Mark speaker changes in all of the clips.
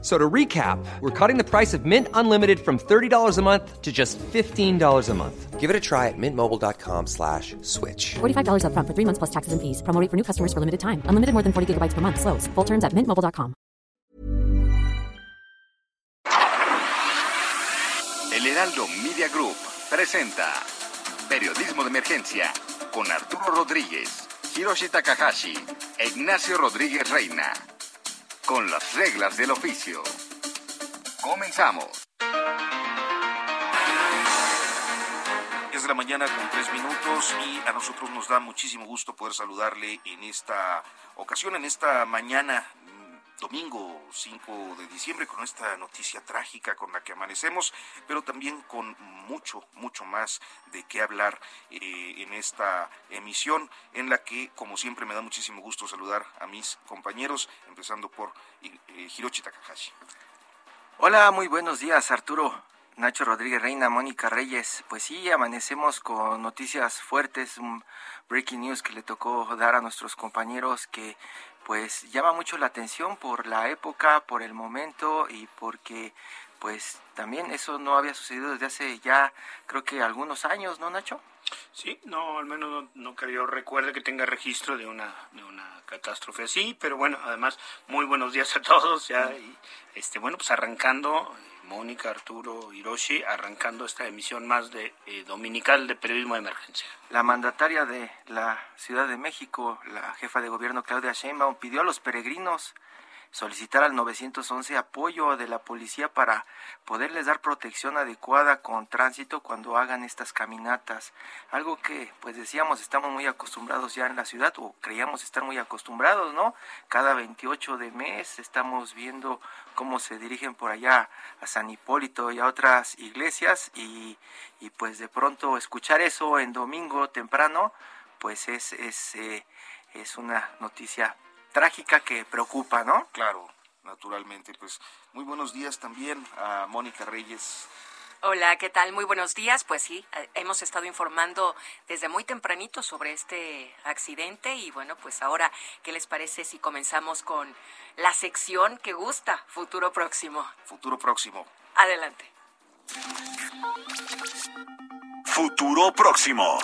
Speaker 1: So to recap, we're cutting the price of Mint Unlimited from $30 a month to just $15 a month.
Speaker 2: Give it a try at mintmobile.com slash switch.
Speaker 3: $45 up front for three months plus taxes and fees. Promo rate for new customers for limited time. Unlimited more than 40 gigabytes per month. Slows. Full terms at mintmobile.com.
Speaker 4: El Heraldo Media Group presenta Periodismo de Emergencia con Arturo Rodríguez, Hiroshi Takahashi e Ignacio Rodríguez Reina. Con las reglas del oficio. Comenzamos.
Speaker 5: Es de la mañana con tres minutos y a nosotros nos da muchísimo gusto poder saludarle en esta ocasión, en esta mañana domingo 5 de diciembre con esta noticia trágica con la que amanecemos, pero también con mucho, mucho más de qué hablar eh, en esta emisión en la que, como siempre, me da muchísimo gusto saludar a mis compañeros, empezando por eh, Hiroshi Takahashi.
Speaker 6: Hola, muy buenos días, Arturo. Nacho Rodríguez Reina, Mónica Reyes. Pues sí, amanecemos con noticias fuertes, un breaking news que le tocó dar a nuestros compañeros que pues llama mucho la atención por la época, por el momento y porque pues también eso no había sucedido desde hace ya creo que algunos años, ¿no, Nacho?
Speaker 7: Sí, no, al menos no, no que yo recuerde que tenga registro de una, de una catástrofe así, pero bueno, además, muy buenos días a todos, ya, y, este, bueno, pues arrancando, Mónica, Arturo, Hiroshi, arrancando esta emisión más de eh, dominical de periodismo de emergencia.
Speaker 6: La mandataria de la Ciudad de México, la jefa de gobierno Claudia Sheinbaum, pidió a los peregrinos solicitar al 911 apoyo de la policía para poderles dar protección adecuada con tránsito cuando hagan estas caminatas. Algo que, pues decíamos, estamos muy acostumbrados ya en la ciudad, o creíamos estar muy acostumbrados, ¿no? Cada 28 de mes estamos viendo cómo se dirigen por allá a San Hipólito y a otras iglesias y, y pues de pronto escuchar eso en domingo temprano, pues es, es, eh, es una noticia trágica que preocupa, ¿no?
Speaker 5: Claro, naturalmente. Pues muy buenos días también a Mónica Reyes.
Speaker 8: Hola, ¿qué tal? Muy buenos días. Pues sí, eh, hemos estado informando desde muy tempranito sobre este accidente y bueno, pues ahora, ¿qué les parece si comenzamos con la sección que gusta, Futuro Próximo?
Speaker 5: Futuro Próximo.
Speaker 8: Adelante.
Speaker 4: Futuro Próximo.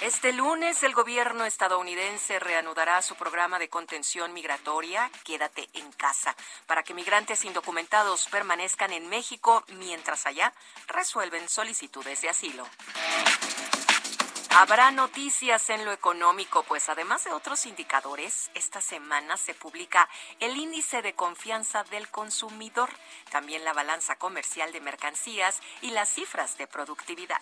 Speaker 8: Este lunes el gobierno estadounidense reanudará su programa de contención migratoria Quédate en casa para que migrantes indocumentados permanezcan en México mientras allá resuelven solicitudes de asilo. Habrá noticias en lo económico, pues además de otros indicadores, esta semana se publica el índice de confianza del consumidor, también la balanza comercial de mercancías y las cifras de productividad.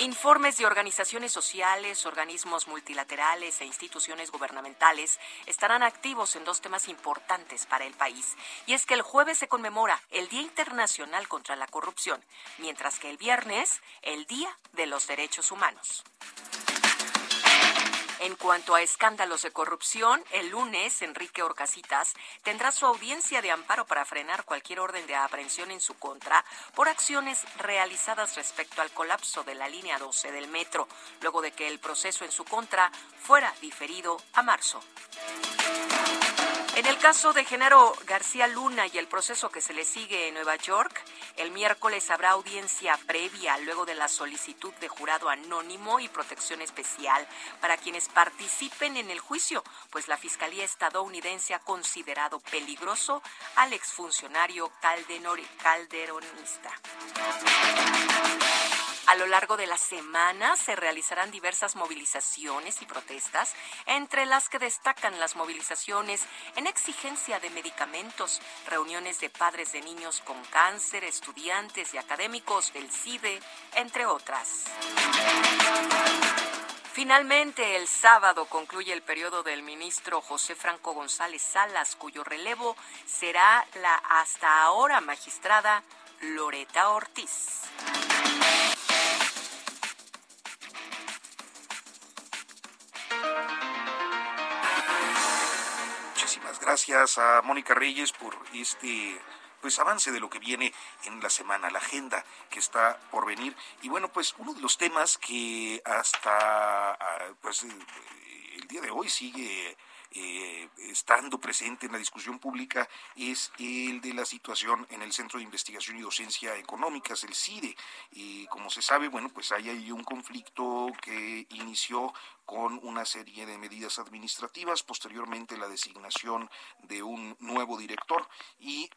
Speaker 8: Informes de organizaciones sociales, organismos multilaterales e instituciones gubernamentales estarán activos en dos temas importantes para el país. Y es que el jueves se conmemora el Día Internacional contra la Corrupción, mientras que el viernes el Día de los Derechos Humanos. En cuanto a escándalos de corrupción, el lunes Enrique Orcasitas tendrá su audiencia de amparo para frenar cualquier orden de aprehensión en su contra por acciones realizadas respecto al colapso de la línea 12 del metro, luego de que el proceso en su contra fuera diferido a marzo. En el caso de Genaro García Luna y el proceso que se le sigue en Nueva York, el miércoles habrá audiencia previa luego de la solicitud de jurado anónimo y protección especial para quienes participen en el juicio, pues la Fiscalía estadounidense ha considerado peligroso al exfuncionario calderonista. A lo largo de la semana se realizarán diversas movilizaciones y protestas, entre las que destacan las movilizaciones en exigencia de medicamentos, reuniones de padres de niños con cáncer, estudiantes y académicos del CIDE, entre otras. Finalmente, el sábado concluye el periodo del ministro José Franco González Salas, cuyo relevo será la hasta ahora magistrada Loreta Ortiz.
Speaker 5: Gracias a Mónica Reyes por este pues avance de lo que viene en la semana, la agenda que está por venir. Y bueno, pues uno de los temas que hasta ah, pues eh, el día de hoy sigue eh, estando presente en la discusión pública es el de la situación en el Centro de Investigación y Docencia Económicas, el CIDE. Y como se sabe, bueno, pues hay ahí un conflicto que inició con una serie de medidas administrativas, posteriormente la designación de un nuevo director y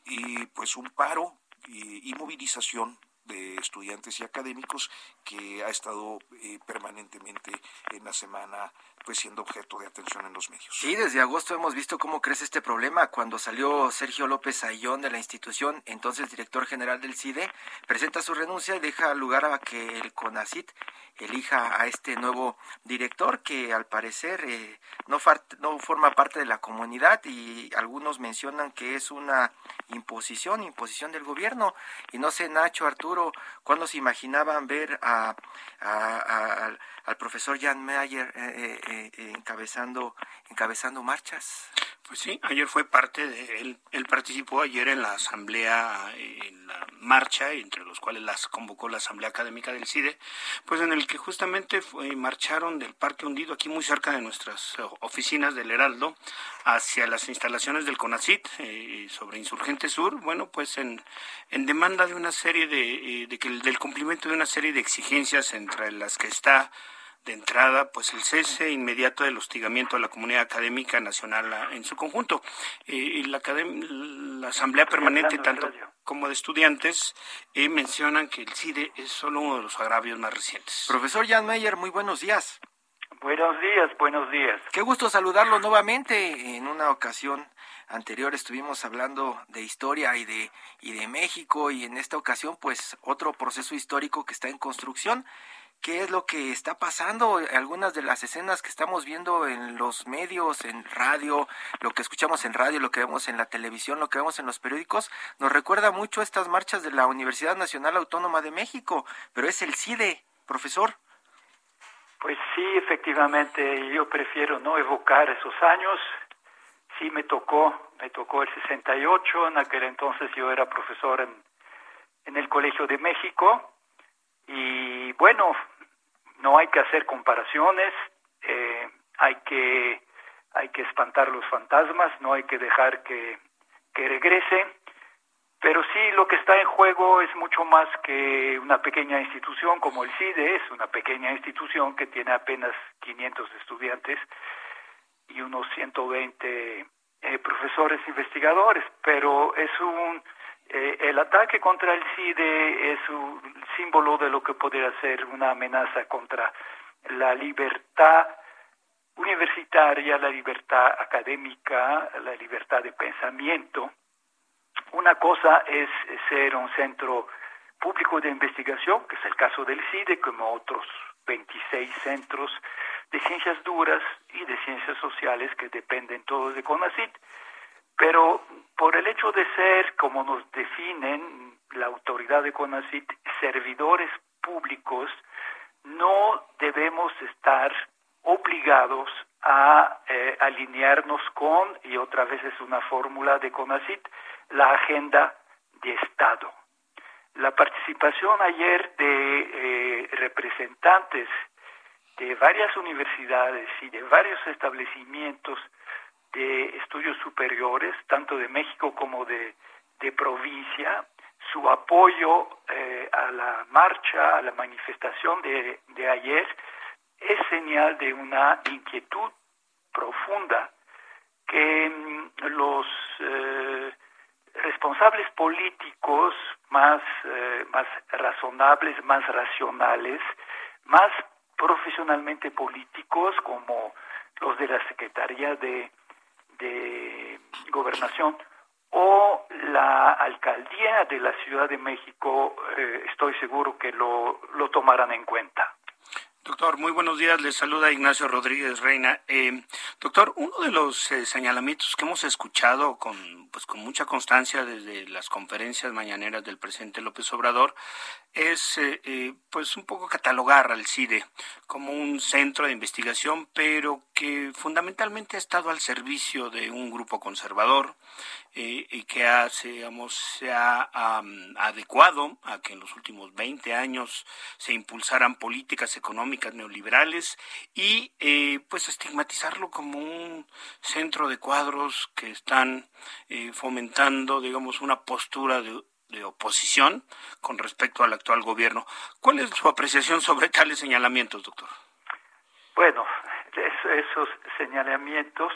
Speaker 5: pues un paro y movilización de estudiantes y académicos que ha estado eh, permanentemente en la semana pues siendo objeto de atención en los medios.
Speaker 6: Sí, desde agosto hemos visto cómo crece este problema. Cuando salió Sergio López Ayón de la institución, entonces director general del CIDE, presenta su renuncia y deja lugar a que el CONACIT elija a este nuevo director que al parecer eh, no, no forma parte de la comunidad y algunos mencionan que es una imposición, imposición del gobierno. Y no sé, Nacho, Arturo, ¿cuándo se imaginaban ver a, al profesor Jan Mayer eh, eh, encabezando, encabezando marchas?
Speaker 7: Pues sí, ayer fue parte de él, él participó ayer en la asamblea, en la marcha, entre los cuales las convocó la asamblea académica del CIDE, pues en el que justamente marcharon del Parque Hundido, aquí muy cerca de nuestras eh, oficinas del Heraldo, hacia las instalaciones del CONACIT eh, sobre Insurgente Sur, bueno, pues en, en demanda de una serie de, eh, de que, del cumplimiento de una serie de exigencias entre las que está de entrada, pues el cese inmediato del hostigamiento a la comunidad académica nacional ah, en su conjunto. Eh, la, la, Asamblea Permanente, tanto como de estudiantes, eh, mencionan que el CIDE es solo uno de los agravios más recientes.
Speaker 6: Profesor Jan Meyer, muy buenos días.
Speaker 9: Buenos días, buenos días.
Speaker 6: Qué gusto saludarlo nuevamente. En una ocasión anterior estuvimos hablando de historia y de, y de México y en esta ocasión pues otro proceso histórico que está en construcción qué es lo que está pasando, algunas de las escenas que estamos viendo en los medios, en radio, lo que escuchamos en radio, lo que vemos en la televisión, lo que vemos en los periódicos, nos recuerda mucho estas marchas de la Universidad Nacional Autónoma de México, pero es el CIDE, profesor.
Speaker 9: Pues sí, efectivamente, yo prefiero no evocar esos años. Sí me tocó, me tocó el 68, en aquel entonces yo era profesor en, en el Colegio de México y bueno, no hay que hacer comparaciones, eh, hay que hay que espantar los fantasmas, no hay que dejar que, que regrese, pero sí lo que está en juego es mucho más que una pequeña institución como el CIDE, es una pequeña institución que tiene apenas 500 estudiantes y unos 120 eh, profesores investigadores, pero es un eh, el ataque contra el CIDE es un símbolo de lo que podría ser una amenaza contra la libertad universitaria, la libertad académica, la libertad de pensamiento. Una cosa es ser un centro público de investigación, que es el caso del CIDE, como otros 26 centros de ciencias duras y de ciencias sociales que dependen todos de CONACIT. Pero por el hecho de ser, como nos definen la autoridad de CONACIT, servidores públicos, no debemos estar obligados a eh, alinearnos con, y otra vez es una fórmula de CONACIT, la agenda de Estado. La participación ayer de eh, representantes de varias universidades y de varios establecimientos de estudios superiores, tanto de México como de, de provincia, su apoyo eh, a la marcha, a la manifestación de, de ayer, es señal de una inquietud profunda que mm, los eh, responsables políticos más, eh, más razonables, más racionales, más profesionalmente políticos como los de la Secretaría de de gobernación o la alcaldía de la Ciudad de México, eh, estoy seguro que lo, lo tomarán en cuenta.
Speaker 7: Doctor, muy buenos días. Les saluda Ignacio Rodríguez Reina. Eh, doctor, uno de los eh, señalamientos que hemos escuchado con, pues, con mucha constancia desde las conferencias mañaneras del presidente López Obrador es pues un poco catalogar al CIDE como un centro de investigación, pero que fundamentalmente ha estado al servicio de un grupo conservador eh, y que ha, se ha adecuado a que en los últimos 20 años se impulsaran políticas económicas neoliberales y eh, pues estigmatizarlo como un centro de cuadros que están eh, fomentando, digamos, una postura de, de oposición con respecto al actual gobierno. ¿Cuál es su apreciación sobre tales señalamientos, doctor?
Speaker 9: Bueno, esos señalamientos,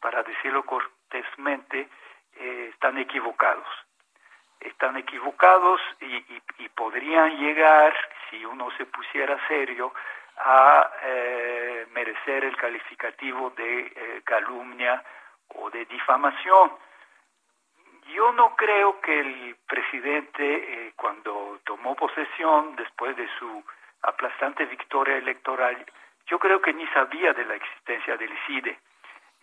Speaker 9: para decirlo cortésmente, eh, están equivocados. Están equivocados y, podrían llegar, si uno se pusiera serio, a eh, merecer el calificativo de eh, calumnia o de difamación. Yo no creo que el presidente, cuando tomó posesión después de su aplastante victoria electoral, yo creo que ni sabía de la existencia del CIDE,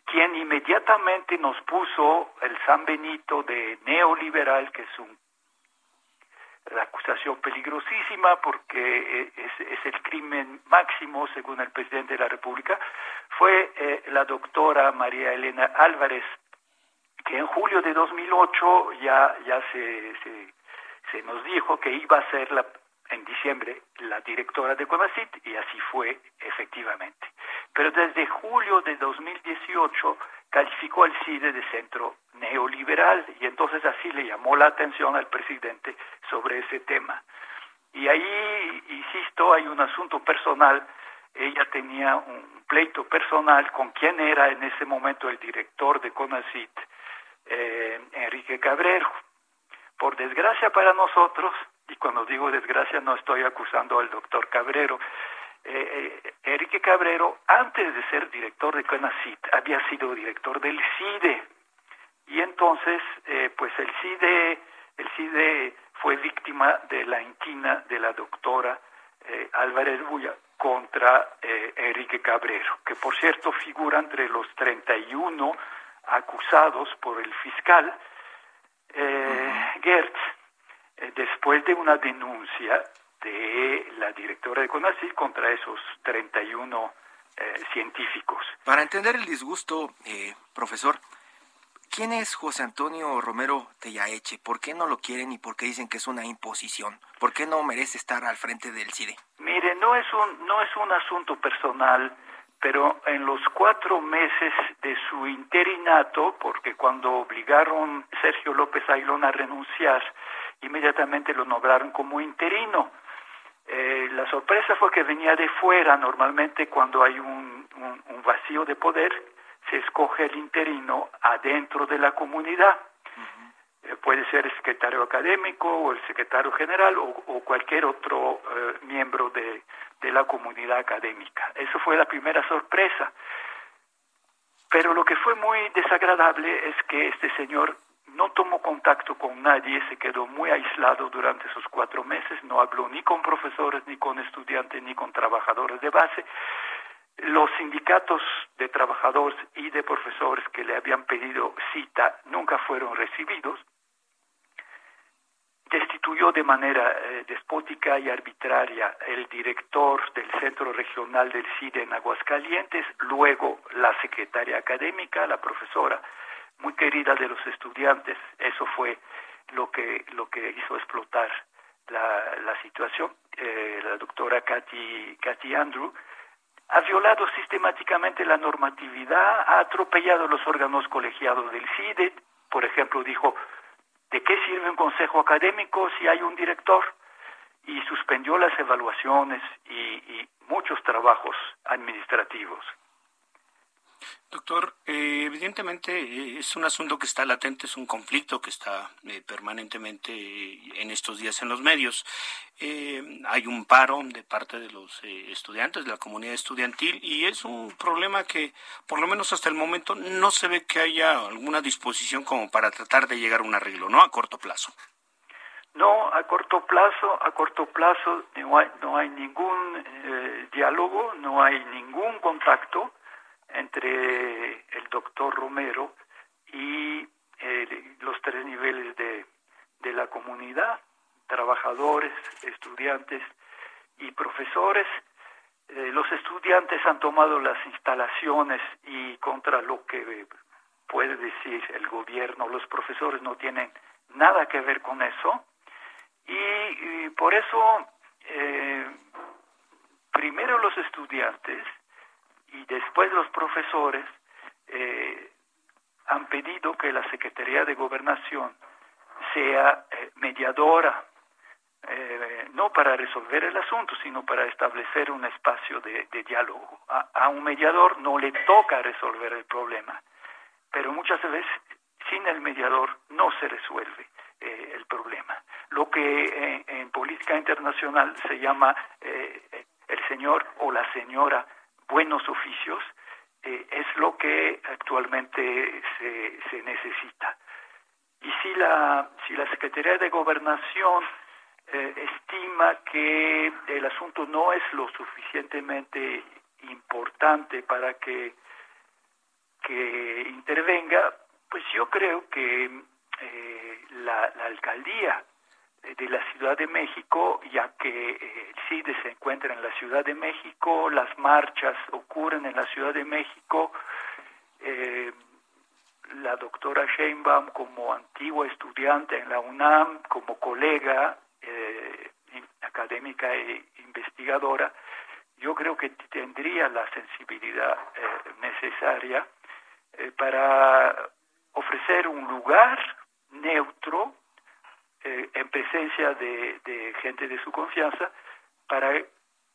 Speaker 9: quien inmediatamente nos puso el San Benito de neoliberal, que es un, acusación peligrosísima porque es, el crimen máximo según el presidente de la República, fue eh, la doctora María Elena Álvarez, que en julio de 2008 ya, ya se, se, nos dijo que iba a ser la en diciembre la directora de CONACIT y así fue efectivamente. Pero desde julio de 2018 calificó al CIDE de centro neoliberal y entonces así le llamó la atención al presidente sobre ese tema. Y ahí, insisto, hay un asunto personal. Ella tenía un pleito personal con quien era en ese momento el director de CONACIT, eh, Enrique Cabrero. Por desgracia para nosotros, y cuando digo desgracia no estoy acusando al doctor Cabrero, eh, eh, Enrique Cabrero, antes de ser director de CONACIT, había sido director del CIDE. Y entonces, pues el CIDE, el CIDE fue víctima de la inquina de la doctora Álvarez Bulla contra Enrique Cabrero, que por cierto figura entre los 31 acusados por el fiscal Gertz eh, después de una denuncia de la directora de CONACYT contra esos 31 eh, científicos.
Speaker 6: Para entender el disgusto, eh, profesor, ¿quién es José Antonio Romero Tellaeche? ¿Por qué no lo quieren y por qué dicen que es una imposición? ¿Por qué no merece estar al frente del CIDE?
Speaker 9: Mire, no es un, no es un asunto personal, pero en los cuatro meses de su interinato, porque cuando obligaron Sergio López Ailón a renunciar, inmediatamente lo nombraron como interino. Eh, la sorpresa fue que venía de fuera, normalmente cuando hay un, vacío de poder, se escoge el interino adentro de la comunidad. Eh, puede ser el secretario académico o el secretario general o, cualquier otro eh, miembro de, de la comunidad académica. Eso fue la primera sorpresa. Pero lo que fue muy desagradable es que este señor no tomó contacto con nadie, se quedó muy aislado durante esos cuatro meses, no habló ni con profesores, ni con estudiantes, ni con trabajadores de base. Los sindicatos de trabajadores y de profesores que le habían pedido cita nunca fueron recibidos. Destituyó de manera eh, despótica y arbitraria el director del Centro Regional del CIDE en Aguascalientes, luego la secretaria académica, la profesora muy querida de los estudiantes. Eso fue lo que, lo que hizo explotar la, la situación. Eh, la doctora Cathy, Cathy Andrew ha violado sistemáticamente la normatividad, ha atropellado los órganos colegiados del CIDE, por ejemplo, dijo, ¿de qué sirve un consejo académico si hay un director? Y suspendió las evaluaciones y muchos trabajos administrativos.
Speaker 7: Doctor, eh, evidentemente eh, es un asunto que está latente, es un conflicto que está eh, permanentemente en estos días en los medios. hay un paro de parte de los estudiantes, de la comunidad estudiantil, y es un problema que, por lo menos hasta el momento, no se ve que haya alguna disposición como para tratar de llegar a un arreglo, ¿no? A corto plazo.
Speaker 9: No, a corto plazo, a corto plazo no hay, no hay ningún diálogo, no hay ningún contacto entre el doctor Romero y eh, los tres niveles de, de la comunidad, trabajadores, estudiantes y profesores. eh, los estudiantes han tomado las instalaciones y contra lo que puede decir el gobierno, los profesores no tienen nada que ver con eso y, por eso eh, primero los estudiantes y después los profesores eh, han pedido que la Secretaría de Gobernación sea eh, mediadora, eh, no para resolver el asunto, sino para establecer un espacio de, diálogo. A, un mediador no le toca resolver el problema, pero muchas veces sin el mediador no se resuelve el problema. Lo que en política internacional se llama el señor o la señora buenos oficios, eh, es lo que actualmente se, se necesita. Y si la, si la Secretaría de Gobernación eh, estima que el asunto no es lo suficientemente importante para que, que intervenga, pues yo creo que eh, la, la alcaldía de la Ciudad de México, ya que eh, el CIDE se encuentra en la Ciudad de México, las marchas ocurren en la Ciudad de México. Eh, la doctora Sheinbaum, como antigua estudiante en la UNAM, como colega eh, académica e investigadora, yo creo que tendría la sensibilidad necesaria para ofrecer un lugar neutro eh, en presencia de, gente de su confianza para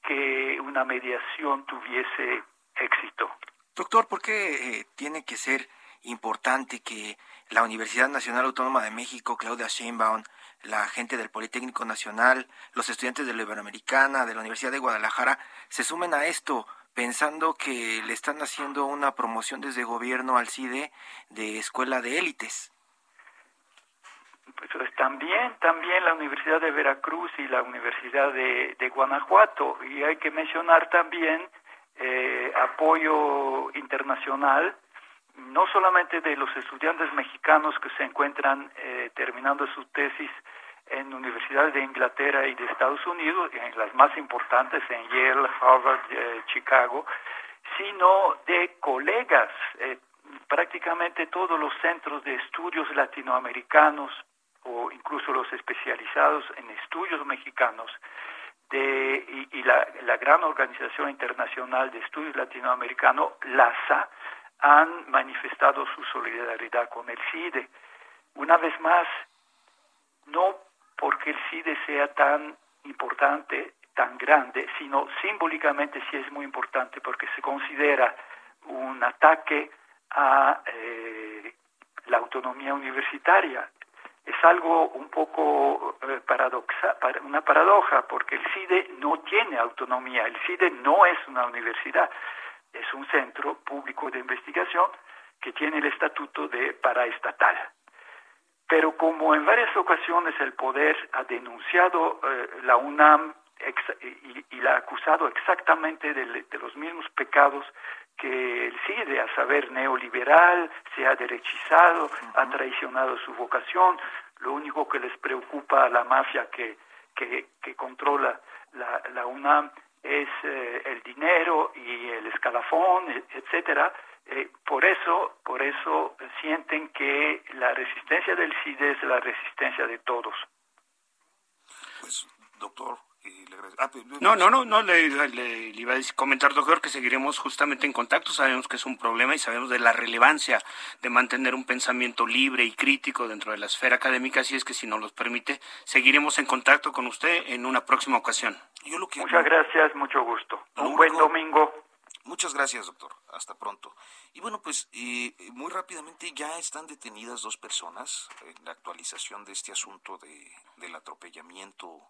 Speaker 9: que una mediación tuviese éxito.
Speaker 6: Doctor, ¿por qué eh, tiene que ser importante que la Universidad Nacional Autónoma de México, Claudia Sheinbaum, la gente del Politécnico Nacional, los estudiantes de la Iberoamericana, de la Universidad de Guadalajara, se sumen a esto pensando que le están haciendo una promoción desde gobierno al CIDE de escuela de élites?
Speaker 9: También, también la Universidad de Veracruz y la Universidad de, Guanajuato. Y hay que mencionar también eh, apoyo internacional, no solamente de los estudiantes mexicanos que se encuentran eh, terminando su tesis en universidades de Inglaterra y de Estados Unidos, en las más importantes, en Yale, Harvard, eh, Chicago, sino de colegas prácticamente todos los centros de estudios latinoamericanos, o incluso los especializados en estudios mexicanos de, y, la, gran organización internacional de estudios latinoamericanos, LASA, han manifestado su solidaridad con el CIDE. Una vez más, no porque el CIDE sea tan importante, tan grande, sino simbólicamente sí es muy importante porque se considera un ataque a eh, la autonomía universitaria es algo un poco eh, paradoxa, una paradoja, porque el CIDE no tiene autonomía, el CIDE no es una universidad, es un centro público de investigación que tiene el estatuto de paraestatal. Pero como en varias ocasiones el poder ha denunciado eh, la UNAM y, la ha acusado exactamente de, los mismos pecados que el CIDE, a saber neoliberal, se ha derechizado, ha traicionado su vocación, lo único que les preocupa a la mafia que, que, controla la, la, UNAM es eh, el dinero y el escalafón, e, etcétera. Eh, por eso, por eso sienten que la resistencia del CIDE es la resistencia de todos.
Speaker 5: Pues, doctor,
Speaker 7: Ah, pues, no, no, no, no le, iba a comentar, doctor, que seguiremos justamente en contacto. Sabemos que es un problema y sabemos de la relevancia de mantener un pensamiento libre y crítico dentro de la esfera académica. Así es que, si nos lo permite, seguiremos en contacto con usted en una próxima ocasión.
Speaker 9: Muchas gracias, mucho gusto. un buen domingo.
Speaker 5: Muchas gracias, doctor. Hasta pronto. Y bueno, pues eh, muy rápidamente ya están detenidas dos personas en la actualización de este asunto de, del atropellamiento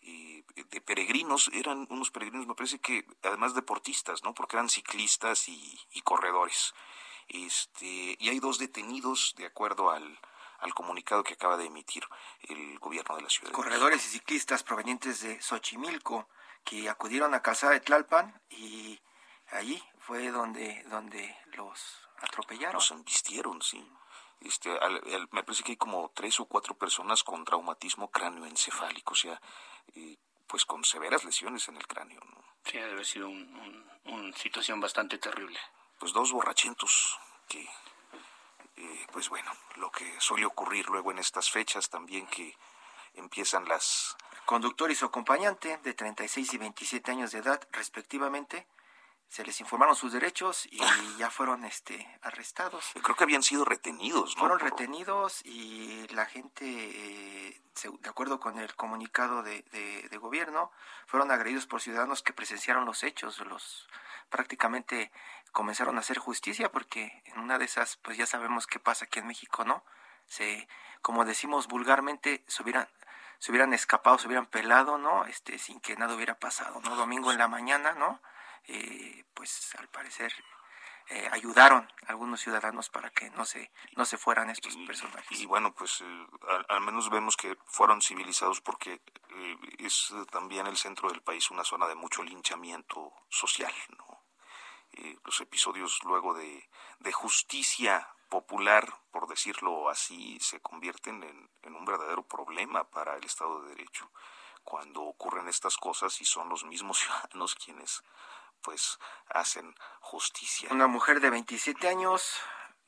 Speaker 5: de peregrinos, eran unos peregrinos, me parece que además deportistas, ¿no? Porque eran ciclistas y, corredores. Este, y hay dos detenidos de acuerdo al, al comunicado que acaba de emitir el gobierno de la ciudad.
Speaker 6: Corredores y ciclistas provenientes de Xochimilco que acudieron a casa de Tlalpan y allí fue donde, donde los atropellaron.
Speaker 5: Los embistieron, sí. Este, me parece que hay como tres o cuatro personas con traumatismo cráneoencefálico, o sea, pues con severas lesiones en el cráneo. ¿no?
Speaker 7: Sí, debe haber sido una situación bastante terrible.
Speaker 5: Pues dos borrachentos que, eh, pues bueno, lo que suele ocurrir luego en estas fechas también que empiezan las...
Speaker 6: Conductor y su acompañante de 36 y 27 años de edad respectivamente se les informaron sus derechos y ya fueron este arrestados.
Speaker 5: Creo que habían sido retenidos, ¿no?
Speaker 6: Fueron retenidos y la gente, eh, de acuerdo con el comunicado de, de, gobierno, fueron agredidos por ciudadanos que presenciaron los hechos, los prácticamente comenzaron a hacer justicia porque en una de esas, pues ya sabemos qué pasa aquí en México, ¿no? Se, como decimos vulgarmente, se hubieran, se hubieran escapado, se hubieran pelado, ¿no? Este, sin que nada hubiera pasado, ¿no? Domingo en la mañana, ¿no? Eh, pues al parecer eh, ayudaron a algunos ciudadanos para que no se no se fueran estos personajes.
Speaker 5: Y, bueno, pues eh, al, menos vemos que fueron civilizados porque es también el centro del país una zona de mucho linchamiento social, ¿no? los episodios luego de, de, justicia popular, por decirlo así, se convierten en, en un verdadero problema para el Estado de Derecho cuando ocurren estas cosas y son los mismos ciudadanos quienes pues hacen justicia.
Speaker 6: Una mujer de 27 años,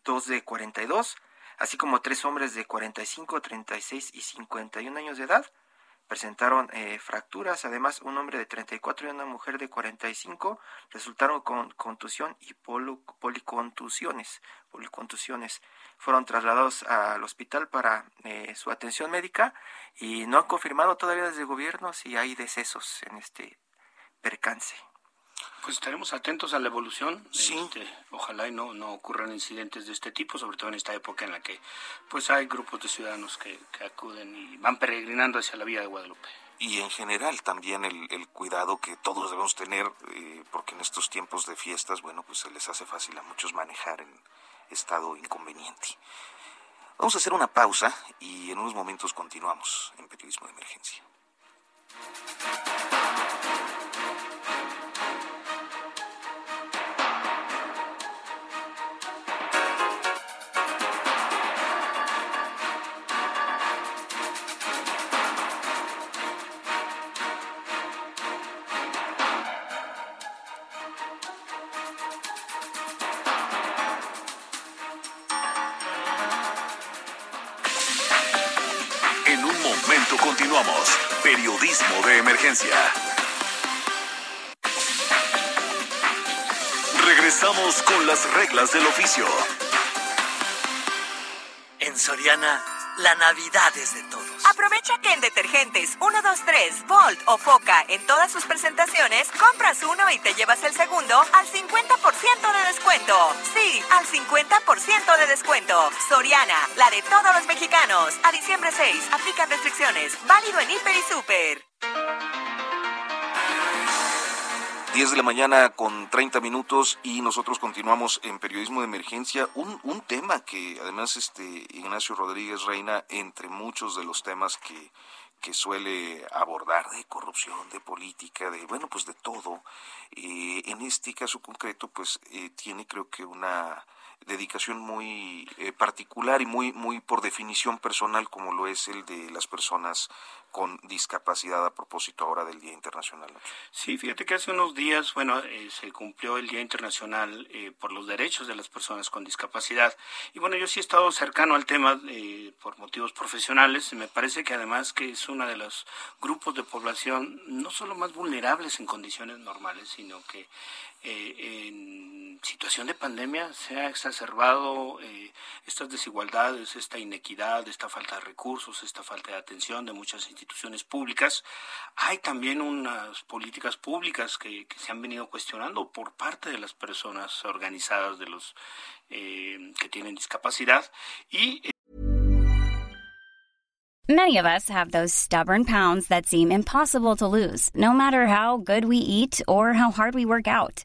Speaker 6: dos de 42, así como tres hombres de 45, 36 y 51 años de edad presentaron eh, fracturas. Además, un hombre de 34 y una mujer de 45 resultaron con contusión y policontusiones. policontusiones. Fueron trasladados al hospital para eh, su atención médica y no han confirmado todavía desde el gobierno si hay decesos en este percance.
Speaker 7: Pues estaremos atentos a la evolución. Este, ojalá y no, no ocurran incidentes de este tipo, sobre todo en esta época en la que pues hay grupos de ciudadanos que, acuden y van peregrinando hacia la vía de Guadalupe.
Speaker 5: Y en general también el, cuidado que todos debemos tener, eh, porque en estos tiempos de fiestas, bueno, pues se les hace fácil a muchos manejar en estado inconveniente. Vamos a hacer una pausa y en unos momentos continuamos en Periodismo de Emergencia. Periodismo de emergencia. Regresamos con las reglas del oficio.
Speaker 10: En Soriana, la Navidad es de todos.
Speaker 8: Aprovecha que en detergentes 123, Volt o Foca en todas sus presentaciones, compras uno y te llevas el segundo al 50% de descuento. Sí, al 50% de descuento. Soriana, la de todos los mexicanos. A diciembre 6, aplica restricciones. Válido en Hiper y Super.
Speaker 5: 10 de la mañana con 30 minutos y nosotros continuamos en periodismo de emergencia. Un, un tema que además este Ignacio Rodríguez Reina, entre muchos de los temas que, que suele abordar de corrupción, de política, de bueno, pues de todo, eh, en este caso concreto, pues eh, tiene creo que una dedicación muy eh, particular y muy muy por definición personal como lo es el de las personas con discapacidad a propósito ahora del Día Internacional.
Speaker 7: Sí, fíjate que hace unos días, bueno, eh, se cumplió el Día Internacional eh, por los derechos de las personas con discapacidad. Y bueno, yo sí he estado cercano al tema eh, por motivos profesionales. Me parece que además que es uno de los grupos de población no solo más vulnerables en condiciones normales, sino que en situación de pandemia se ha exacerbado estas desigualdades, esta inequidad, esta falta de recursos, esta falta de atención de muchas instituciones públicas. Hay también unas políticas públicas que, se han venido cuestionando por parte de las personas organizadas de los eh, que tienen discapacidad y
Speaker 11: Many of us have those stubborn pounds that seem impossible to lose, no matter how good we eat or how hard we work out.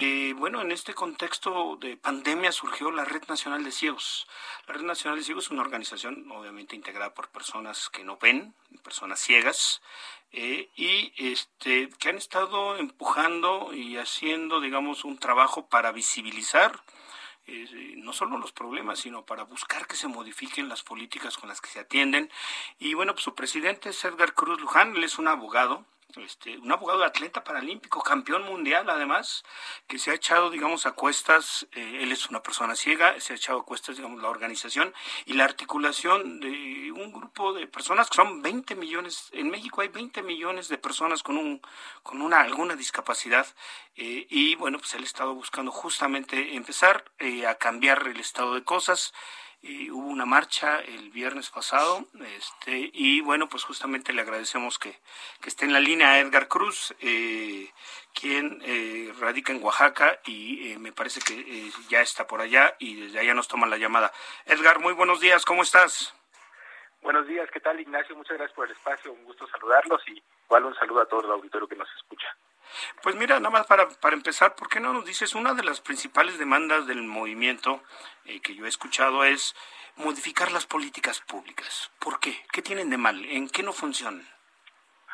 Speaker 7: Eh, bueno, en este contexto de pandemia surgió la Red Nacional de Ciegos. La Red Nacional de Ciegos es una organización obviamente integrada por personas que no ven, personas ciegas, eh, y este, que han estado empujando y haciendo, digamos, un trabajo para visibilizar eh, no solo los problemas, sino para buscar que se modifiquen las políticas con las que se atienden. Y bueno, pues su presidente es Edgar Cruz Luján, él es un abogado, este, un abogado atleta paralímpico, campeón mundial además, que se ha echado, digamos, a cuestas, eh, él es una persona ciega, se ha echado a cuestas, digamos, la organización y la articulación de un grupo de personas que son 20 millones, en México hay 20 millones de personas con, un, con una, alguna discapacidad eh, y bueno, pues él ha estado buscando justamente empezar eh, a cambiar el estado de cosas hubo una marcha el viernes pasado este y bueno pues justamente le agradecemos que, que esté en la línea a Edgar Cruz eh, quien eh, radica en Oaxaca y eh, me parece que ya está por allá y desde allá nos toma la llamada. Edgar muy buenos días cómo estás
Speaker 12: buenos días qué tal Ignacio muchas gracias por el espacio un gusto saludarlos y igual un saludo a todo el auditorio que nos escucha
Speaker 7: pues mira, nada más para, para empezar, ¿por qué no nos dices una de las principales demandas del movimiento eh, que yo he escuchado es modificar las políticas públicas? ¿Por qué? ¿Qué tienen de mal? ¿En qué no funcionan?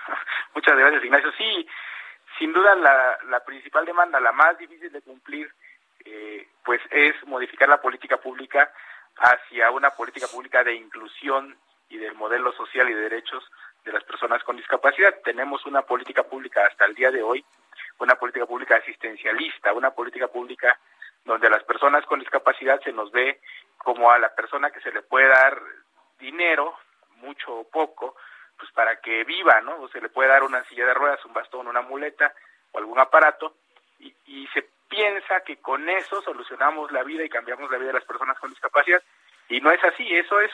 Speaker 12: Muchas gracias, Ignacio. Sí, sin duda la, la principal demanda, la más difícil de cumplir, eh, pues es modificar la política pública hacia una política pública de inclusión y del modelo social y de derechos de las personas con discapacidad. Tenemos una política pública hasta el día de hoy, una política pública asistencialista, una política pública donde a las personas con discapacidad se nos ve como a la persona que se le puede dar dinero, mucho o poco, pues para que viva, ¿no? O se le puede dar una silla de ruedas, un bastón, una muleta o algún aparato y, y se piensa que con eso solucionamos la vida y cambiamos la vida de las personas con discapacidad y no es así, eso es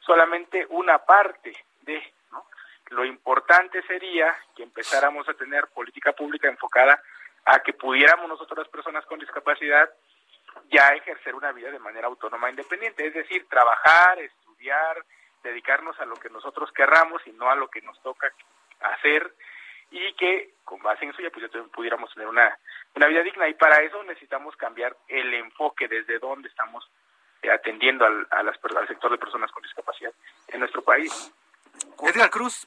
Speaker 12: solamente una parte de lo importante sería que empezáramos a tener política pública enfocada a que pudiéramos nosotros las personas con discapacidad ya ejercer una vida de manera autónoma e independiente, es decir, trabajar, estudiar, dedicarnos a lo que nosotros querramos y no a lo que nos toca hacer y que con base en eso ya, pues, pudiéramos tener una, una vida digna y para eso necesitamos cambiar el enfoque desde donde estamos atendiendo al, al sector de personas con discapacidad en nuestro país.
Speaker 6: Edgar Cruz.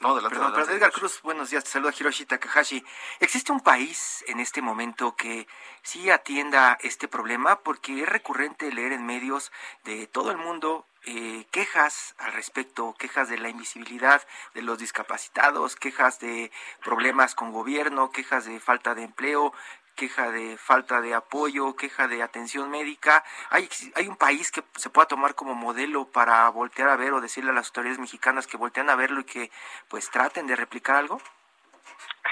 Speaker 6: No, Perdón, Edgar Cruz, buenos días, te saluda Hiroshi Takahashi. ¿Existe un país en este momento que sí atienda este problema? Porque es recurrente leer en medios de todo el mundo eh, quejas al respecto, quejas de la invisibilidad de los discapacitados, quejas de problemas con gobierno, quejas de falta de empleo, queja de falta de apoyo, queja de atención médica. ¿Hay, ¿Hay un país que se pueda tomar como modelo para voltear a ver o decirle a las autoridades mexicanas que voltean a verlo y que pues traten de replicar algo?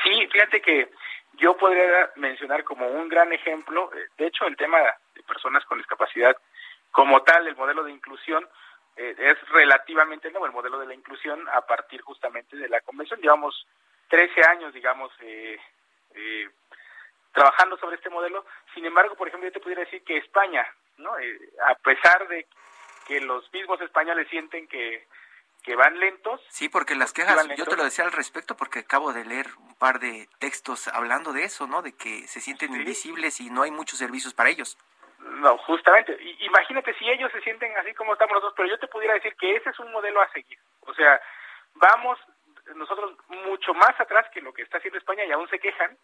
Speaker 12: Sí, fíjate que yo podría mencionar como un gran ejemplo, eh, de hecho el tema de personas con discapacidad como tal, el modelo de inclusión, eh, es relativamente nuevo, el modelo de la inclusión a partir justamente de la convención. Llevamos 13 años, digamos, eh, eh, trabajando sobre este modelo. Sin embargo, por ejemplo, yo te pudiera decir que España, ¿no? Eh, a pesar de que los mismos españoles sienten que, que van lentos.
Speaker 6: Sí, porque las quejas, yo te lo decía al respecto porque acabo de leer un par de textos hablando de eso, ¿no? De que se sienten invisibles y no hay muchos servicios para ellos.
Speaker 12: No, justamente. Imagínate si ellos se sienten así como estamos nosotros, pero yo te pudiera decir que ese es un modelo a seguir. O sea, vamos nosotros mucho más atrás que lo que está haciendo España y aún se quejan,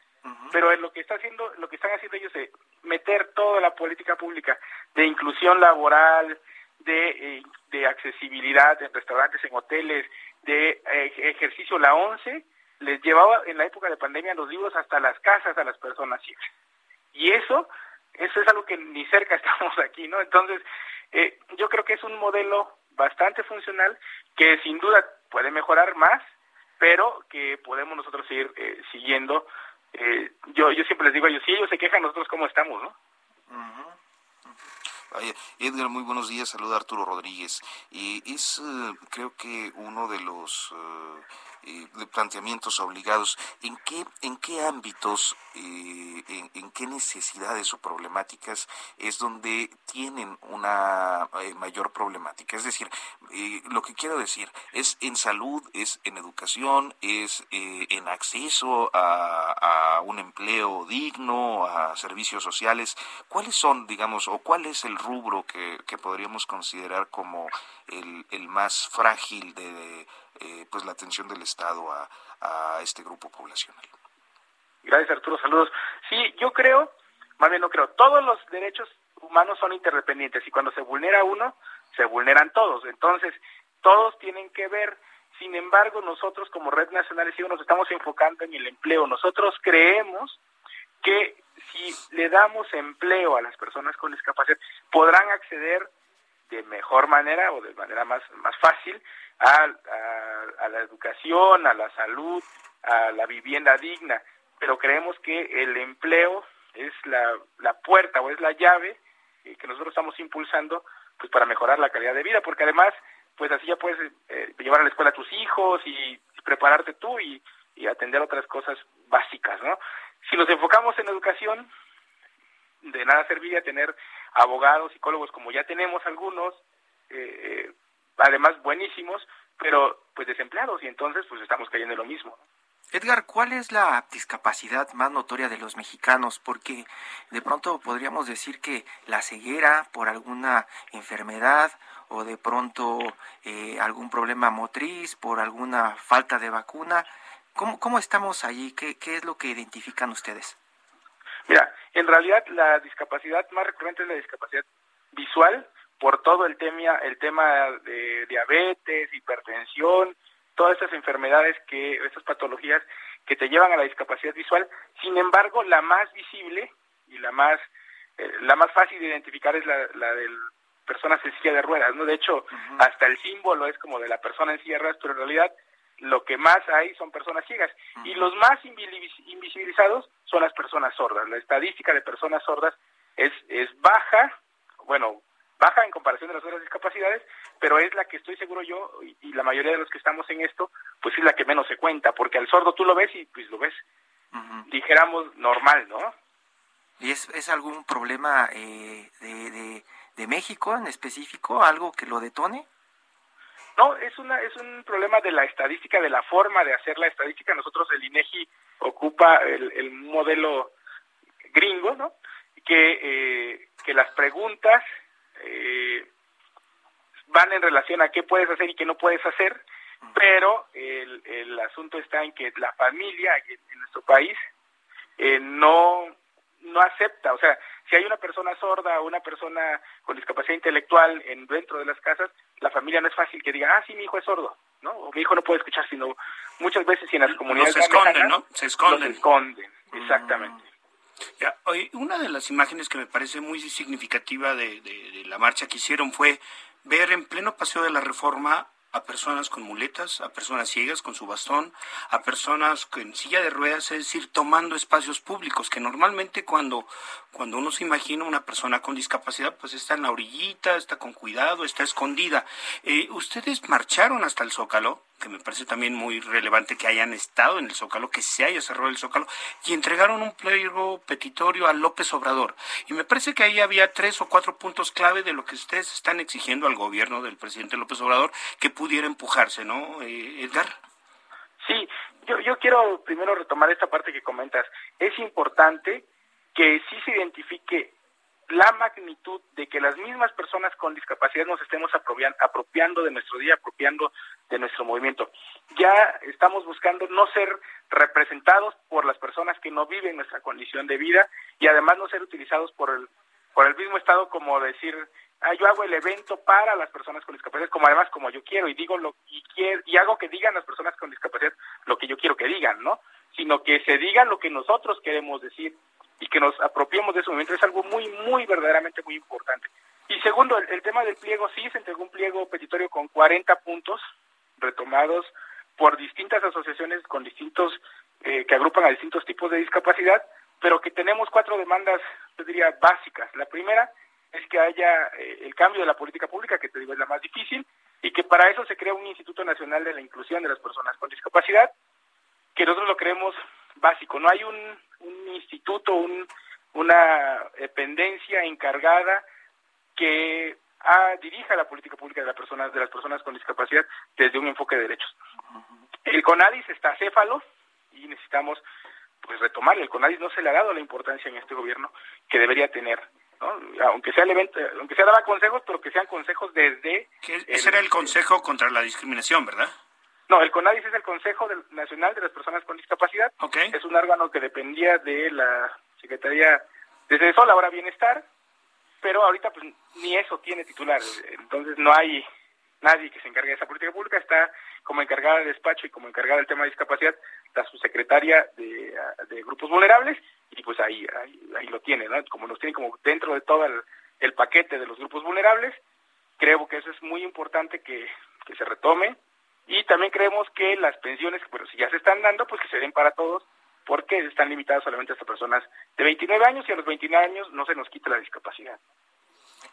Speaker 12: pero en lo que está haciendo, lo que están haciendo ellos es meter toda la política pública de inclusión laboral, de, eh, de accesibilidad en restaurantes, en hoteles, de eh, ejercicio, la ONCE les llevaba en la época de pandemia los libros hasta las casas a las personas ciegas. Y eso, eso es algo que ni cerca estamos aquí, ¿no? Entonces, eh, yo creo que es un modelo bastante funcional que sin duda puede mejorar más, pero que podemos nosotros seguir eh, siguiendo. Eh, yo yo siempre les digo a ellos, si ellos se quejan, nosotros cómo estamos, ¿no?
Speaker 5: Edgar, muy buenos días. Saluda Arturo Rodríguez. y es, eh, creo que, uno de los eh, planteamientos obligados. ¿En qué, en qué ámbitos, en, en, qué necesidades o problemáticas es donde tienen una mayor problemática? Es decir, lo que quiero decir es en salud, es en educación, es en acceso a, un empleo digno, a servicios sociales. ¿Cuáles son, digamos, o cuál es el rubro que, que podríamos considerar como el más frágil de, eh, pues la atención del Estado a, este grupo poblacional?
Speaker 12: Gracias Arturo, saludos. Sí, yo creo, más bien no creo, todos los derechos humanos son interdependientes y cuando se vulnera uno, se vulneran todos. Entonces, todos tienen que ver. Sin embargo, nosotros como Red Nacional de nos estamos enfocando en el empleo. Nosotros creemos que si le damos empleo a las personas con discapacidad, podrán acceder de mejor manera o de manera más, más fácil a, a, la educación, a la salud, a la vivienda digna. Pero creemos que el empleo es la, la puerta o es la llave eh, que nosotros estamos impulsando pues para mejorar la calidad de vida, porque además pues así ya puedes eh, llevar a la escuela a tus hijos y, prepararte tú y, y atender otras cosas básicas, ¿no? Si nos enfocamos en educación, de nada serviría tener abogados, psicólogos, como ya tenemos algunos, eh, eh, además buenísimos, pero pues desempleados, y entonces pues estamos cayendo en lo mismo.
Speaker 6: Edgar, ¿cuál es la discapacidad más notoria de los mexicanos? Porque de pronto podríamos decir que la ceguera por alguna enfermedad o de pronto eh, algún problema motriz por alguna falta de vacuna. ¿Cómo, cómo estamos allí? ¿Qué, ¿Qué es lo que identifican ustedes?
Speaker 12: Mira, en realidad la discapacidad más recurrente es la discapacidad visual por todo el tema, el tema de diabetes, hipertensión, todas estas enfermedades que, estas patologías que te llevan a la discapacidad visual. Sin embargo, la más visible y la más, eh, la más fácil de identificar es la, la de personas en silla de ruedas, ¿no? De hecho, hasta el símbolo es como de la persona en silla de ruedas, pero en realidad lo que más hay son personas ciegas. Y los más invisibilizados son las personas sordas. La estadística de personas sordas es, es baja, bueno, baja en comparación de las otras discapacidades, pero es la que estoy seguro yo y, la mayoría de los que estamos en esto, pues es la que menos se cuenta, porque al sordo tú lo ves y pues lo ves, dijéramos, normal, ¿no?
Speaker 6: ¿Y es, es algún problema eh, de, de, de México en específico, algo que lo detone?
Speaker 12: No, es una es un problema de la estadística, de la forma de hacer la estadística. Nosotros el INEGI ocupa el, modelo gringo, ¿no? Que eh, que las preguntas eh, van en relación a qué puedes hacer y qué no puedes hacer, pero el, el asunto está en que la familia en, nuestro país eh, no no acepta, o sea, si hay una persona sorda o una persona con discapacidad intelectual en dentro de las casas, la familia no es fácil que diga, ah, sí, mi hijo es sordo, ¿no? O mi hijo no puede escuchar, sino muchas veces y en las comunidades...
Speaker 7: se esconden, ¿no? Se esconden.
Speaker 12: Se esconden, exactamente.
Speaker 7: Ya, una de las imágenes que me parece muy significativa de, de la marcha que hicieron fue ver en pleno paseo de la reforma a personas con muletas, a personas ciegas con su bastón, a personas en silla de ruedas, es decir, tomando espacios públicos, que normalmente cuando, cuando uno se imagina una persona con discapacidad, pues está en la orillita, está con cuidado, está escondida. Eh, ¿Ustedes marcharon hasta el Zócalo? Que me parece también muy relevante que hayan estado en el Zócalo, que se haya cerrado el Zócalo, y entregaron un pliego petitorio a López Obrador. Y me parece que ahí había tres o cuatro puntos clave de lo que ustedes están exigiendo al gobierno del presidente López Obrador que pudiera empujarse, ¿no, eh, Edgar?
Speaker 12: Sí, yo, yo quiero primero retomar esta parte que comentas. Es importante que sí se identifique la magnitud de que las mismas personas con discapacidad nos estemos apropiando de nuestro día, apropiando de nuestro movimiento. Ya estamos buscando no ser representados por las personas que no viven nuestra condición de vida y además no ser utilizados por el, por el mismo Estado como decir, ah, yo hago el evento para las personas con discapacidad, como además como yo quiero y digo lo y quiero, y hago que digan las personas con discapacidad lo que yo quiero que digan, ¿no? Sino que se diga lo que nosotros queremos decir y que nos apropiemos de ese momento es algo muy, muy, verdaderamente muy importante. Y segundo, el, tema del pliego, sí, se entregó un pliego petitorio con 40 puntos retomados por distintas asociaciones con distintos, eh, que agrupan a distintos tipos de discapacidad, pero que tenemos cuatro demandas, yo diría, básicas. La primera es que haya eh, el cambio de la política pública, que te digo es la más difícil, y que para eso se crea un Instituto Nacional de la Inclusión de las Personas con Discapacidad, que nosotros lo creemos básico. No hay un, un instituto, un, una dependencia encargada que ah, dirija la política pública de, las personas, de las personas con discapacidad desde un enfoque de derechos. El CONADIS está céfalo y necesitamos pues retomarle. El CONADIS no se le ha dado la importancia en este gobierno que debería tener. aunque sea el evento, aunque sea daba consejos, pero que sean consejos desde...
Speaker 7: ese era el Consejo contra la Discriminación, ¿verdad?
Speaker 12: No, el CONADIS es el Consejo Nacional de las Personas con Discapacidad. Es un órgano que dependía de la Secretaría de Sol, ahora Bienestar, pero ahorita pues ni eso tiene titular. Entonces no hay nadie que se encargue de esa política pública. Está como encargada de despacho y como encargada del tema de discapacidad la subsecretaria de, de grupos vulnerables y pues ahí, ahí, lo tiene, ¿no? Como nos tiene como dentro de todo el, el paquete de los grupos vulnerables, creo que eso es muy importante que, que se retome y también creemos que las pensiones, pero si ya se están dando, pues que se den para todos, porque están limitadas solamente a estas personas de 29 años y a los 29 años no se nos quita la discapacidad.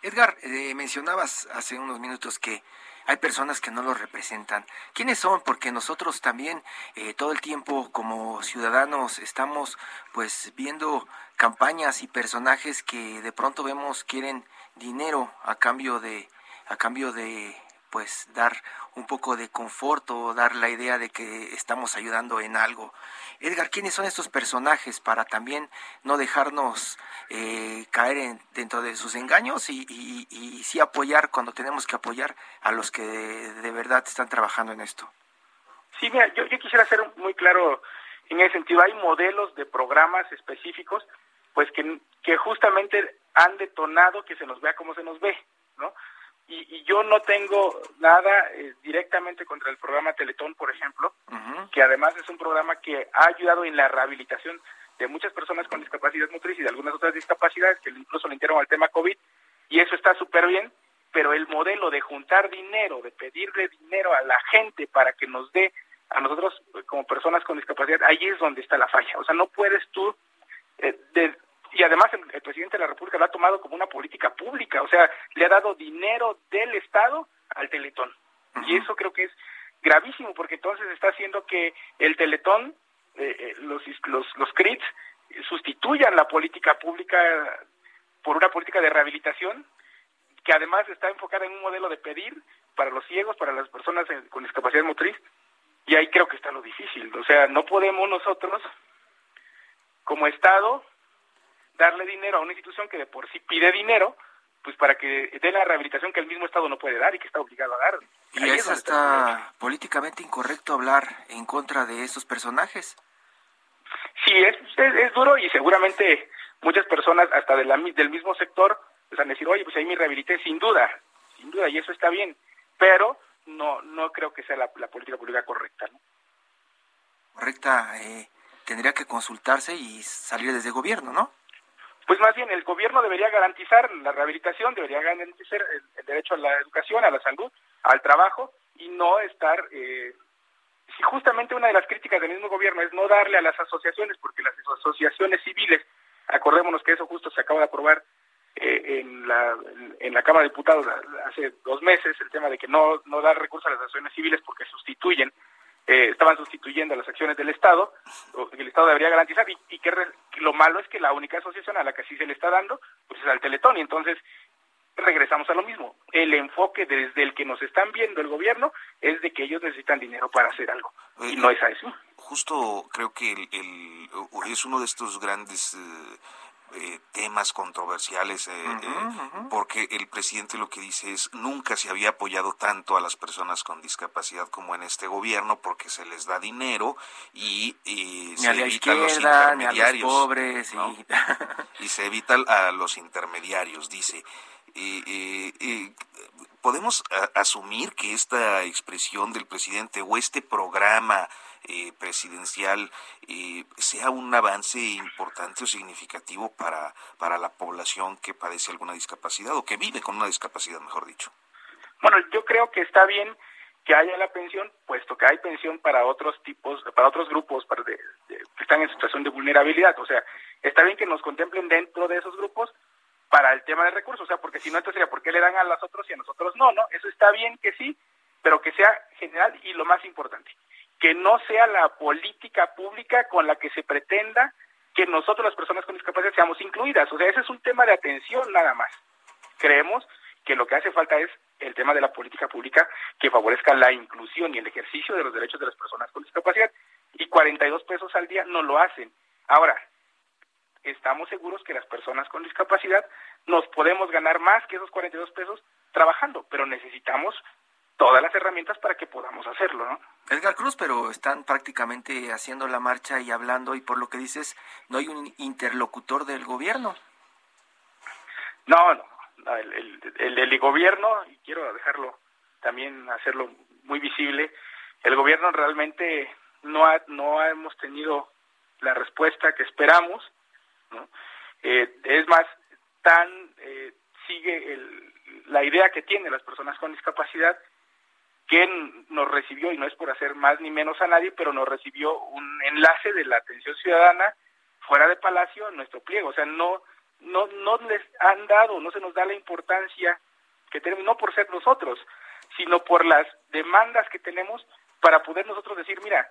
Speaker 6: Edgar, eh, mencionabas hace unos minutos que hay personas que no lo representan. ¿Quiénes son? Porque nosotros también eh, todo el tiempo como ciudadanos estamos pues viendo campañas y personajes que de pronto vemos quieren dinero a cambio de a cambio de pues dar un poco de confort o dar la idea de que estamos ayudando en algo. Edgar, ¿quiénes son estos personajes para también no dejarnos eh, caer en, dentro de sus engaños y, y, sí apoyar cuando tenemos que apoyar a los que de, verdad están trabajando en esto?
Speaker 12: Sí, mira, yo, yo quisiera ser muy claro en ese sentido. Hay modelos de programas específicos pues que, que justamente han detonado que se nos vea como se nos ve, ¿no? Y, yo no tengo nada eh, directamente contra el programa Teletón, por ejemplo, que además es un programa que ha ayudado en la rehabilitación de muchas personas con discapacidad motriz y de algunas otras discapacidades que incluso le integraron al tema COVID, y eso está súper bien, pero el modelo de juntar dinero, de pedirle dinero a la gente para que nos dé a nosotros eh, como personas con discapacidad, ahí es donde está la falla. O sea, no puedes tú eh, de, y además el, presidente de la República lo ha tomado como una política pública, o sea, le ha dado dinero del Estado al Teletón. Y eso creo que es gravísimo, porque entonces está haciendo que el Teletón, eh, eh, los, los, los CRITs, sustituyan la política pública por una política de rehabilitación que además está enfocada en un modelo de pedir para los ciegos, para las personas con discapacidad motriz, y ahí creo que está lo difícil. O sea, no podemos nosotros, como Estado, darle dinero a una institución que de por sí pide dinero, pues para que dé la rehabilitación que el mismo Estado no puede dar y que está obligado a dar.
Speaker 6: Y es hasta políticamente incorrecto hablar en contra de esos personajes.
Speaker 12: Sí, es, es, duro y seguramente muchas personas hasta de la, del mismo sector pues van a decir, oye, pues ahí me rehabilité sin duda, sin duda, y eso está bien, pero no no creo que sea la, política pública correcta. ¿no?
Speaker 6: Correcta, eh, tendría que consultarse y salir desde gobierno, ¿no?
Speaker 12: Pues más bien el gobierno debería garantizar la rehabilitación, debería garantizar el, derecho a la educación, a la salud, al trabajo y no estar... Eh, si justamente una de las críticas del mismo gobierno es no darle a las asociaciones, porque las asociaciones civiles, acordémonos que eso justo se acaba de aprobar eh, en, la, en la Cámara de Diputados hace dos meses, el tema de que no, no dar recursos a las asociaciones civiles porque sustituyen eh, estaban sustituyendo las acciones del Estado, que el Estado debería garantizar, y, que, lo malo es que la única asociación a la que sí se le está dando, pues es al Teletón, y entonces regresamos a lo mismo. El enfoque desde el que nos están viendo el gobierno es de que ellos necesitan dinero para hacer algo, y no es a eso.
Speaker 5: Justo creo que el, es uno de estos grandes... Eh, eh, temas controversiales, eh, eh, porque el presidente lo que dice es nunca se había apoyado tanto a las personas con discapacidad como en este gobierno, porque se les da dinero y, se evita a los intermediarios. pobres, y... se evita a los intermediarios, dice. ¿Podemos asumir que esta expresión del presidente o este programa eh, presidencial eh, sea un avance importante o significativo para, para la población que padece alguna discapacidad o que vive con una discapacidad, mejor dicho.
Speaker 12: Bueno, yo creo que está bien que haya la pensión, puesto que hay pensión para otros tipos, para otros grupos para que están en situación de vulnerabilidad. O sea, está bien que nos contemplen dentro de esos grupos para el tema de recursos, o sea, porque si no, entonces ¿por qué le dan a los otros y a nosotros no? no Eso está bien que sí, pero que sea general y lo más importante, que no sea la política pública con la que se pretenda que nosotros las personas con discapacidad seamos incluidas. O sea, ese es un tema de atención nada más. Creemos que lo que hace falta es el tema de la política pública que favorezca la inclusión y el ejercicio de los derechos de las personas con discapacidad. Y 42 pesos al día no lo hacen. Ahora, estamos seguros que las personas con discapacidad nos podemos ganar más que esos 42 pesos trabajando, pero necesitamos todas las herramientas para que podamos hacerlo, ¿no?
Speaker 6: Edgar Cruz, pero están prácticamente haciendo la marcha y hablando y por lo que dices, no hay un interlocutor del gobierno.
Speaker 12: No, no, el, el, el, gobierno, y quiero dejarlo también, hacerlo muy visible, el gobierno realmente no, ha, no hemos tenido la respuesta que esperamos, ¿no? Eh, es más, tan eh, sigue el, la idea que tienen las personas con discapacidad que nos recibió, y no es por hacer más ni menos a nadie, pero nos recibió un enlace de la atención ciudadana fuera de Palacio en nuestro pliego. O sea, no, no, no les han dado, no se nos da la importancia que tenemos, no por ser nosotros, sino por las demandas que tenemos para poder nosotros decir, mira,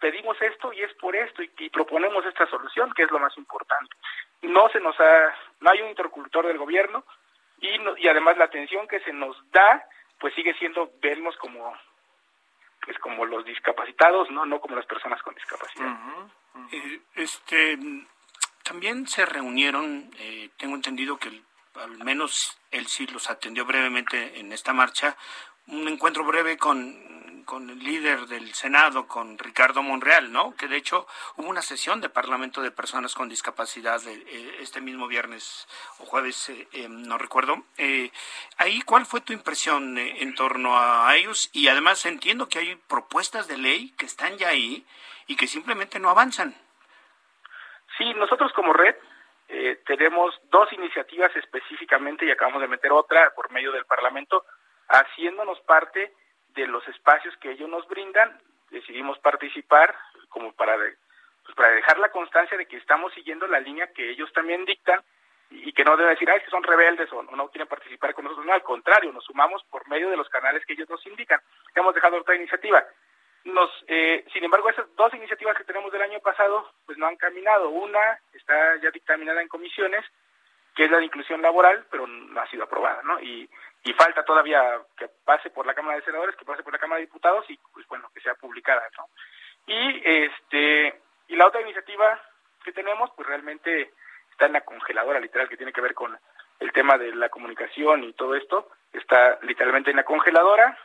Speaker 12: pedimos esto y es por esto y, proponemos esta solución, que es lo más importante. No se nos ha, no hay un intercultor del gobierno y, y además la atención que se nos da pues sigue siendo vernos como pues como los discapacitados, no no como las personas con discapacidad.
Speaker 7: Eh, este también se reunieron, eh, tengo entendido que al menos él sí los atendió brevemente en esta marcha, un encuentro breve con con el líder del Senado, con Ricardo Monreal, ¿no? Que de hecho hubo una sesión de Parlamento de Personas con Discapacidad eh, este mismo viernes o jueves, eh, eh, no recuerdo. ahí, ¿cuál fue tu impresión en torno a ellos? Y además entiendo que hay propuestas de ley que están ya ahí y que simplemente no avanzan.
Speaker 12: Sí, nosotros como red tenemos dos iniciativas específicamente y acabamos de meter otra por medio del Parlamento, haciéndonos parte de los espacios que ellos nos brindan, decidimos participar como para, pues para dejar la constancia de que estamos siguiendo la línea que ellos también dictan y que no deben decir, ay, que son rebeldes o no quieren participar con nosotros. No, al contrario, nos sumamos por medio de los canales que ellos nos indican. Hemos dejado otra iniciativa. Nos, eh, sin embargo, esas dos iniciativas que tenemos del año pasado, pues no han caminado. Una está ya dictaminada en comisiones, que es la de inclusión laboral, pero no ha sido aprobada, ¿no? Y y falta todavía que pase por la Cámara de Senadores, que pase por la Cámara de Diputados y pues bueno, que sea publicada, ¿no? Y este y la otra iniciativa que tenemos pues realmente está en la congeladora literal que tiene que ver con el tema de la comunicación y todo esto, está literalmente en la congeladora.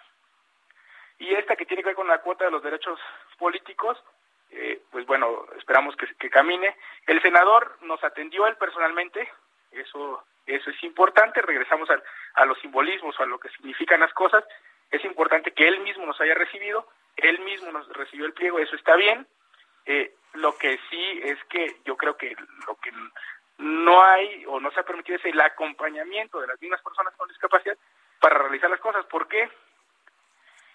Speaker 12: Y esta que tiene que ver con la cuota de los derechos políticos, eh, pues bueno, esperamos que, que camine. El senador nos atendió él personalmente, eso eso es importante, regresamos a, a los simbolismos a lo que significan las cosas, es importante que él mismo nos haya recibido, él mismo nos recibió el pliego, eso está bien. Eh, lo que sí es que yo creo que lo que no hay o no se ha permitido es el acompañamiento de las mismas personas con discapacidad para realizar las cosas. ¿Por qué?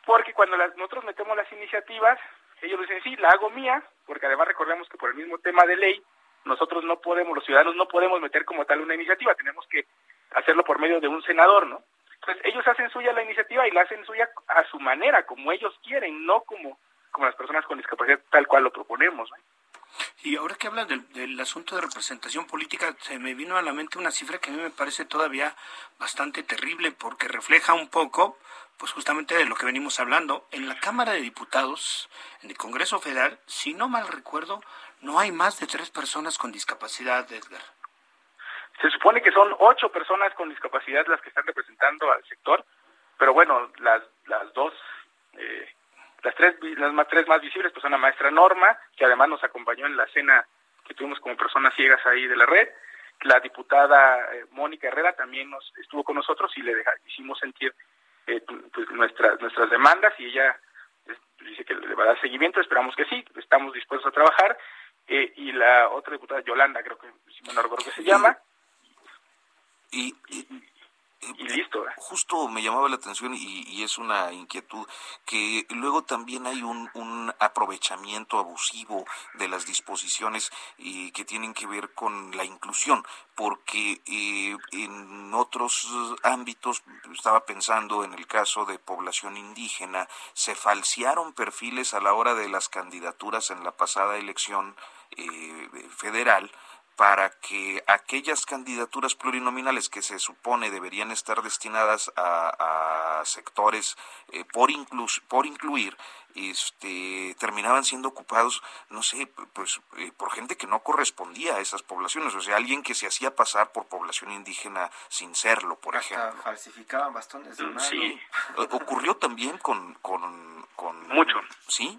Speaker 12: Porque cuando las, nosotros metemos las iniciativas, ellos dicen, sí, la hago mía, porque además recordemos que por el mismo tema de ley, nosotros no podemos, los ciudadanos no podemos meter como tal una iniciativa, tenemos que hacerlo por medio de un senador, ¿no? Entonces ellos hacen suya la iniciativa y la hacen suya a su manera, como ellos quieren, no como, como las personas con discapacidad tal cual lo proponemos.
Speaker 7: Y ahora que hablas del, del, asunto de representación política, se me vino a la mente una cifra que a mí me parece todavía bastante terrible porque refleja un poco, pues justamente de lo que venimos hablando. En la Cámara de Diputados, en el Congreso Federal, si no mal recuerdo, no hay más de tres personas con discapacidad, Edgar.
Speaker 12: Se supone que son ocho personas con discapacidad las que están representando al sector, pero bueno, las, las dos, eh, las tres, las más, tres más visibles, pues son la maestra Norma, que además nos acompañó en la cena que tuvimos como personas ciegas ahí de la red, la diputada eh, Mónica Herrera también nos estuvo con nosotros y le hicimos sentir eh, pues nuestras nuestras demandas y ella dice que le va a dar seguimiento, esperamos que sí, estamos dispuestos a trabajar eh, y la otra diputada Yolanda, creo que si me no recuerdo que se llama.
Speaker 6: Y,
Speaker 12: y listo.
Speaker 5: Justo me llamaba la atención y, es una inquietud que luego también hay un, aprovechamiento abusivo de las disposiciones y que tienen que ver con la inclusión, porque eh, en otros ámbitos, estaba pensando en el caso de población indígena, se falsearon perfiles a la hora de las candidaturas en la pasada elección eh, federal para que aquellas candidaturas plurinominales que se supone deberían estar destinadas a, sectores eh, por, por incluir, este, terminaban siendo ocupados, no sé, pues eh, por gente que no correspondía a esas poblaciones, o sea, alguien que se hacía pasar por población indígena sin serlo, por ejemplo.
Speaker 6: falsificaban bastones de mano.
Speaker 5: Sí. Ocurrió también con, con,
Speaker 12: Mucho.
Speaker 5: ¿Sí?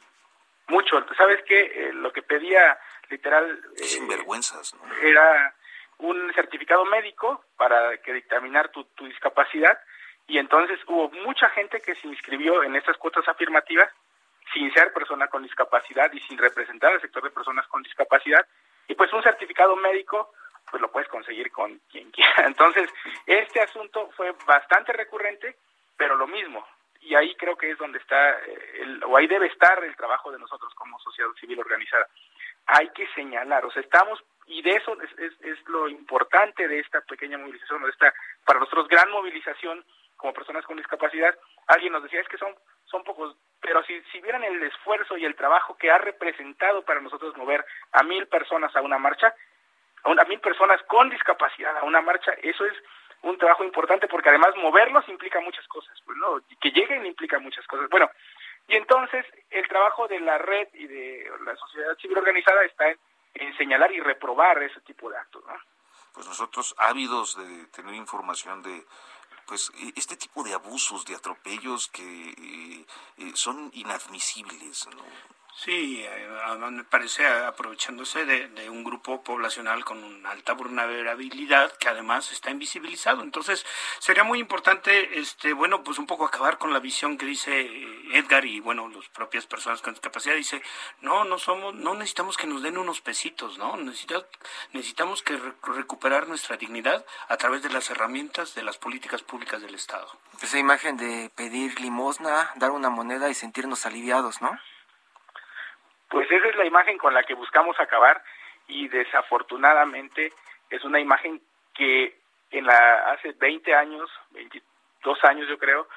Speaker 12: Mucho. ¿Sabes qué? Eh, lo que pedía literal...
Speaker 5: Sinvergüenzas,
Speaker 12: Era un certificado médico para que dictaminar tu, tu discapacidad y entonces hubo mucha gente que se inscribió en estas cuotas afirmativas sin ser persona con discapacidad y sin representar al sector de personas con discapacidad y pues un certificado médico pues lo puedes conseguir con quien quiera. Entonces, este asunto fue bastante recurrente, pero lo mismo, y ahí creo que es donde está, eh, el, o ahí debe estar el trabajo de nosotros como sociedad civil organizada hay que señalar, o sea, estamos, y de eso es, es, lo importante de esta pequeña movilización, de esta, para nosotros, gran movilización como personas con discapacidad. Alguien nos decía, es que son, son pocos, pero si, si vieran el esfuerzo y el trabajo que ha representado para nosotros mover a mil personas a una marcha, a, mil personas con discapacidad a una marcha, eso es un trabajo importante porque además moverlos implica muchas cosas, pues, ¿no? Que lleguen implica muchas cosas. Bueno, y entonces el trabajo de la red y de la sociedad civil organizada está en, señalar y reprobar ese tipo de actos. ¿no?
Speaker 5: Pues nosotros ávidos de tener información de pues e, este tipo de abusos, de atropellos que eh, eh, son inadmisibles. ¿no?
Speaker 7: Sí, eh, me parece aprovechándose de, un grupo poblacional con una alta vulnerabilidad que además está invisibilizado. Entonces, sería muy importante, este, bueno, pues un poco acabar con la visión que dice Edgar y bueno, las propias personas con discapacidad. Dice, no, no somos, no necesitamos que nos den unos pesitos, ¿no? Necesitamos, necesitamos que recuperar nuestra dignidad a través de las herramientas de las políticas públicas del Estado.
Speaker 6: Esa imagen de pedir limosna, dar una moneda y sentirnos aliviados, ¿no?
Speaker 12: Pues esa es la imagen con la que buscamos acabar y desafortunadamente es una imagen que en la hace 20 años, 22 años yo creo,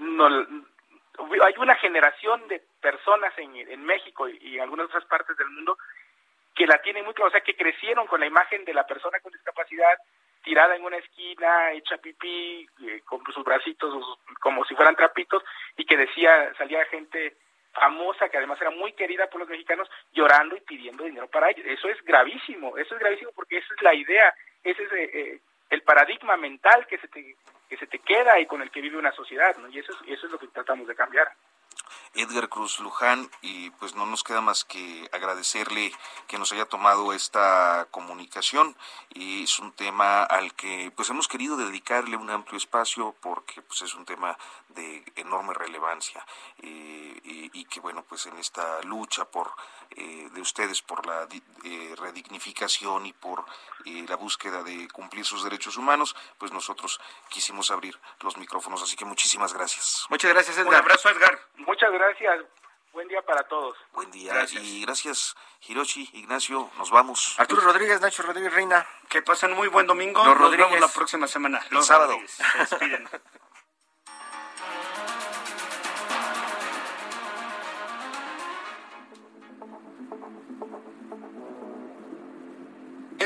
Speaker 12: no, hay una generación de personas en, México y, en algunas otras partes del mundo que la tienen muy clara, o sea, que crecieron con la imagen de la persona con discapacidad tirada en una esquina, hecha pipí, eh, con sus bracitos como si fueran trapitos, y que decía, salía gente famosa, que además era muy querida por los mexicanos, llorando y pidiendo dinero para ellos. Eso es gravísimo, eso es gravísimo porque esa es la idea, ese es eh, eh, el paradigma mental que se te que se te queda y con el que vive una sociedad, ¿no? Y eso es, eso es lo que tratamos de cambiar.
Speaker 5: Edgar Cruz Luján y pues no nos queda más que agradecerle que nos haya tomado esta comunicación y es un tema al que pues hemos querido dedicarle un amplio espacio porque pues es un tema de enorme relevancia eh, y, que bueno pues en esta lucha por eh, de ustedes por la eh, redignificación y por la búsqueda de cumplir sus derechos humanos pues nosotros quisimos abrir los micrófonos. Así que muchísimas gracias.
Speaker 6: Muchas gracias Edgar.
Speaker 7: Un abrazo Edgar.
Speaker 12: Muchas gracias. Buen día para todos.
Speaker 5: Buen día y gracias Hiroshi Ignacio. Nos vamos.
Speaker 6: Arturo Rodríguez Nacho Rodríguez Reina.
Speaker 7: Que pasen muy buen domingo. Nos vemos la próxima semana.
Speaker 5: El sábado